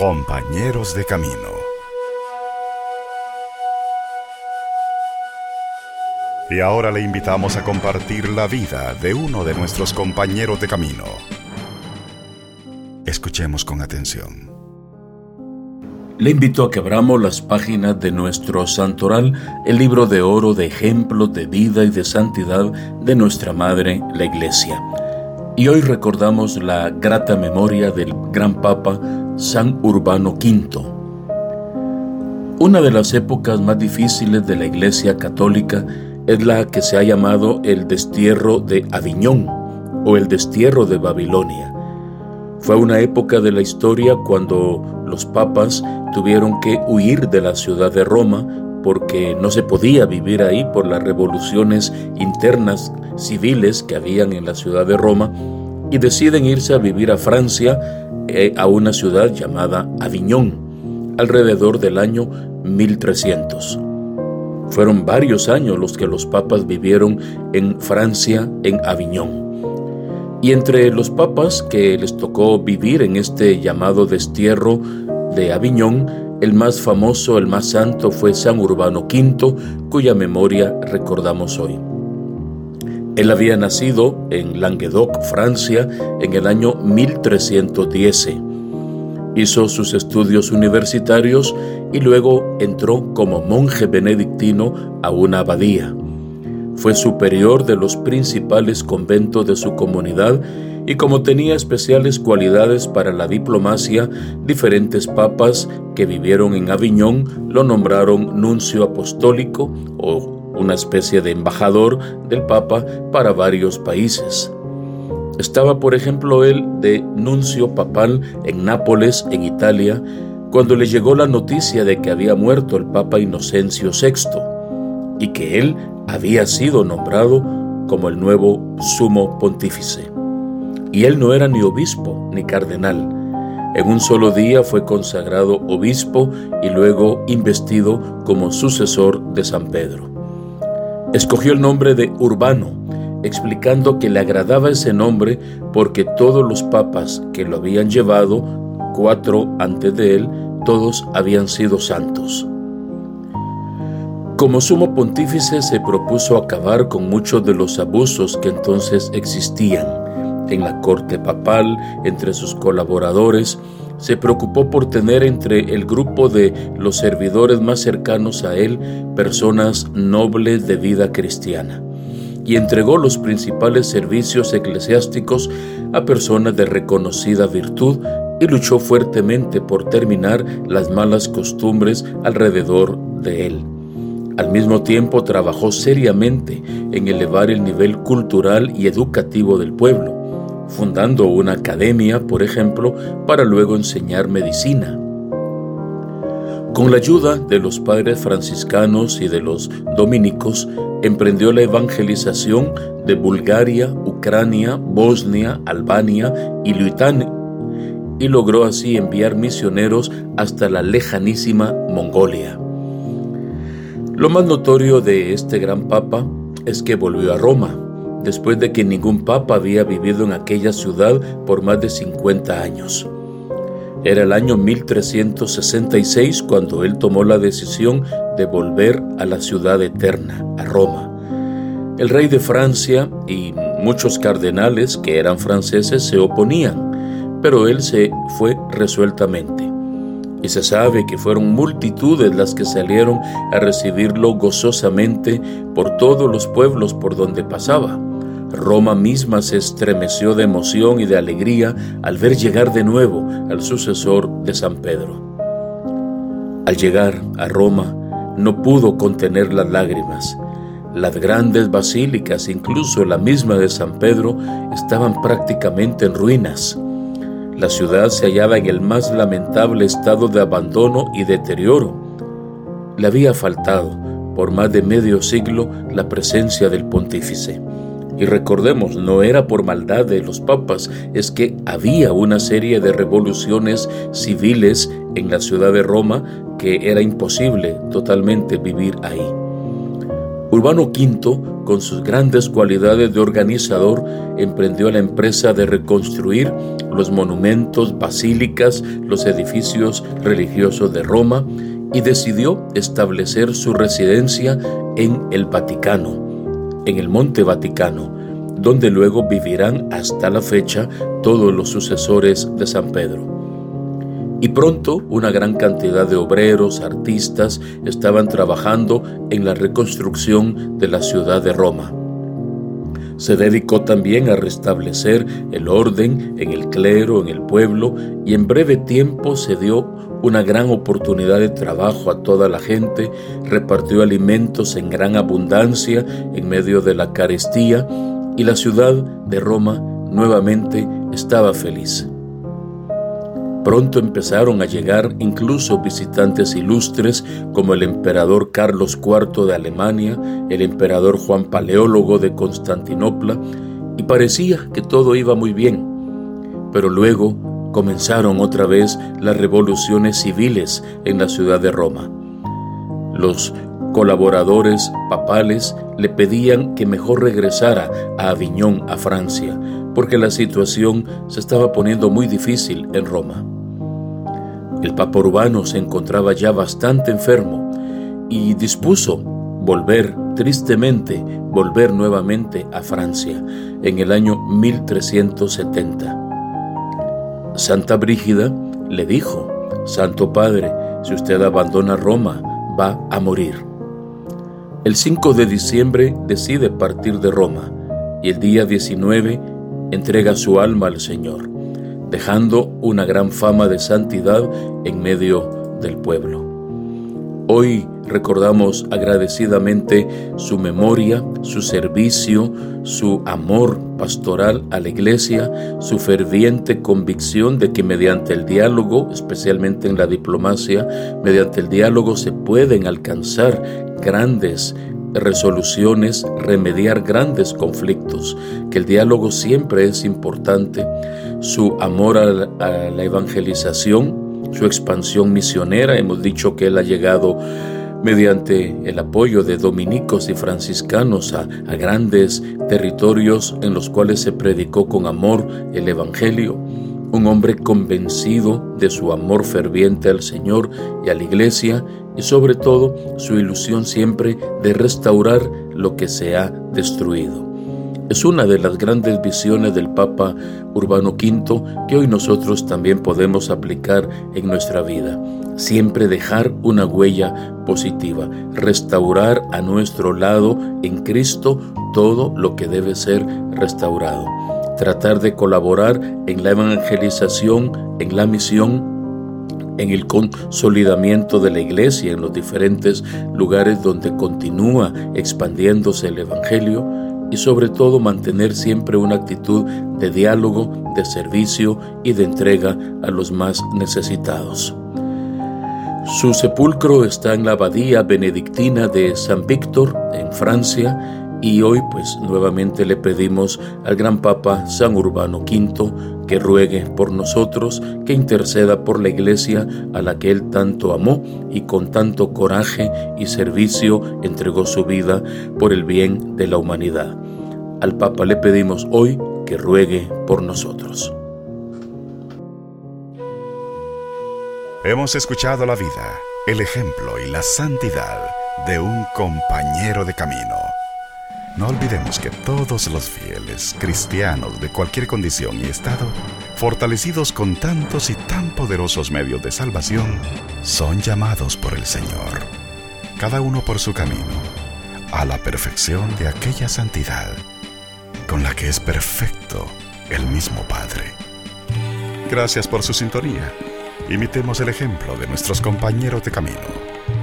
Compañeros de Camino. Y ahora le invitamos a compartir la vida de uno de nuestros compañeros de camino. Escuchemos con atención. Le invito a que abramos las páginas de nuestro santoral, el libro de oro de ejemplos de vida y de santidad de nuestra Madre, la Iglesia. Y hoy recordamos la grata memoria del gran Papa San Urbano V. Una de las épocas más difíciles de la Iglesia Católica es la que se ha llamado el destierro de Aviñón o el destierro de Babilonia. Fue una época de la historia cuando los papas tuvieron que huir de la ciudad de Roma porque no se podía vivir ahí por las revoluciones internas civiles que habían en la ciudad de Roma y deciden irse a vivir a Francia, eh, a una ciudad llamada Aviñón, alrededor del año 1300. Fueron varios años los que los papas vivieron en Francia, en Aviñón. Y entre los papas que les tocó vivir en este llamado destierro de Aviñón, el más famoso, el más santo fue San Urbano V, cuya memoria recordamos hoy. Él había nacido en Languedoc, Francia, en el año 1310. Hizo sus estudios universitarios y luego entró como monje benedictino a una abadía. Fue superior de los principales conventos de su comunidad y como tenía especiales cualidades para la diplomacia, diferentes papas que vivieron en Aviñón lo nombraron nuncio apostólico o una especie de embajador del Papa para varios países. Estaba, por ejemplo, él de nuncio papal en Nápoles, en Italia, cuando le llegó la noticia de que había muerto el Papa Inocencio VI y que él había sido nombrado como el nuevo sumo pontífice. Y él no era ni obispo ni cardenal. En un solo día fue consagrado obispo y luego investido como sucesor de San Pedro. Escogió el nombre de Urbano, explicando que le agradaba ese nombre porque todos los papas que lo habían llevado, cuatro antes de él, todos habían sido santos. Como sumo pontífice se propuso acabar con muchos de los abusos que entonces existían en la corte papal, entre sus colaboradores, se preocupó por tener entre el grupo de los servidores más cercanos a él personas nobles de vida cristiana y entregó los principales servicios eclesiásticos a personas de reconocida virtud y luchó fuertemente por terminar las malas costumbres alrededor de él. Al mismo tiempo trabajó seriamente en elevar el nivel cultural y educativo del pueblo fundando una academia, por ejemplo, para luego enseñar medicina. Con la ayuda de los padres franciscanos y de los dominicos, emprendió la evangelización de Bulgaria, Ucrania, Bosnia, Albania y Lituania, y logró así enviar misioneros hasta la lejanísima Mongolia. Lo más notorio de este gran papa es que volvió a Roma, después de que ningún papa había vivido en aquella ciudad por más de 50 años. Era el año 1366 cuando él tomó la decisión de volver a la ciudad eterna, a Roma. El rey de Francia y muchos cardenales que eran franceses se oponían, pero él se fue resueltamente. Y se sabe que fueron multitudes las que salieron a recibirlo gozosamente por todos los pueblos por donde pasaba. Roma misma se estremeció de emoción y de alegría al ver llegar de nuevo al sucesor de San Pedro. Al llegar a Roma, no pudo contener las lágrimas. Las grandes basílicas, incluso la misma de San Pedro, estaban prácticamente en ruinas. La ciudad se hallaba en el más lamentable estado de abandono y deterioro. Le había faltado, por más de medio siglo, la presencia del pontífice. Y recordemos, no era por maldad de los papas, es que había una serie de revoluciones civiles en la ciudad de Roma que era imposible totalmente vivir ahí. Urbano V, con sus grandes cualidades de organizador, emprendió la empresa de reconstruir los monumentos, basílicas, los edificios religiosos de Roma y decidió establecer su residencia en el Vaticano, en el Monte Vaticano, donde luego vivirán hasta la fecha todos los sucesores de San Pedro. Y pronto una gran cantidad de obreros, artistas, estaban trabajando en la reconstrucción de la ciudad de Roma. Se dedicó también a restablecer el orden en el clero, en el pueblo, y en breve tiempo se dio una gran oportunidad de trabajo a toda la gente, repartió alimentos en gran abundancia en medio de la carestía, y la ciudad de Roma nuevamente estaba feliz. Pronto empezaron a llegar incluso visitantes ilustres como el emperador Carlos IV de Alemania, el emperador Juan Paleólogo de Constantinopla, y parecía que todo iba muy bien. Pero luego comenzaron otra vez las revoluciones civiles en la ciudad de Roma. Los colaboradores papales le pedían que mejor regresara a Aviñón, a Francia, porque la situación se estaba poniendo muy difícil en Roma. El Papa Urbano se encontraba ya bastante enfermo y dispuso volver, tristemente, volver nuevamente a Francia en el año 1370. Santa Brígida le dijo, Santo Padre, si usted abandona Roma, va a morir. El 5 de diciembre decide partir de Roma y el día 19 entrega su alma al Señor, dejando una gran fama de santidad en medio del pueblo. Hoy recordamos agradecidamente su memoria, su servicio, su amor pastoral a la iglesia, su ferviente convicción de que mediante el diálogo, especialmente en la diplomacia, mediante el diálogo se pueden alcanzar grandes resoluciones, remediar grandes conflictos, que el diálogo siempre es importante, su amor a la, evangelización, su expansión misionera, hemos dicho que él ha llegado mediante el apoyo de dominicos y franciscanos a, grandes territorios en los cuales se predicó con amor el Evangelio, un hombre convencido de su amor ferviente al Señor y a la Iglesia y sobre todo su ilusión siempre de restaurar lo que se ha destruido. Es una de las grandes visiones del Papa Urbano V que hoy nosotros también podemos aplicar en nuestra vida. Siempre dejar una huella positiva, restaurar a nuestro lado en Cristo todo lo que debe ser restaurado. Tratar de colaborar en la evangelización, en la misión en el consolidamiento de la iglesia en los diferentes lugares donde continúa expandiéndose el Evangelio y sobre todo mantener siempre una actitud de diálogo, de servicio y de entrega a los más necesitados. Su sepulcro está en la abadía benedictina de San Víctor, en Francia, y hoy pues nuevamente le pedimos al gran Papa San Urbano V que ruegue por nosotros, que interceda por la iglesia a la que él tanto amó y con tanto coraje y servicio entregó su vida por el bien de la humanidad. Al Papa le pedimos hoy que ruegue por nosotros. Hemos escuchado la vida, el ejemplo y la santidad de un compañero de camino. No olvidemos que todos los fieles cristianos de cualquier condición y estado, fortalecidos con tantos y tan poderosos medios de salvación, son llamados por el Señor, cada uno por su camino, a la perfección de aquella santidad con la que es perfecto el mismo Padre. Gracias por su sintonía. Imitemos el ejemplo de nuestros compañeros de camino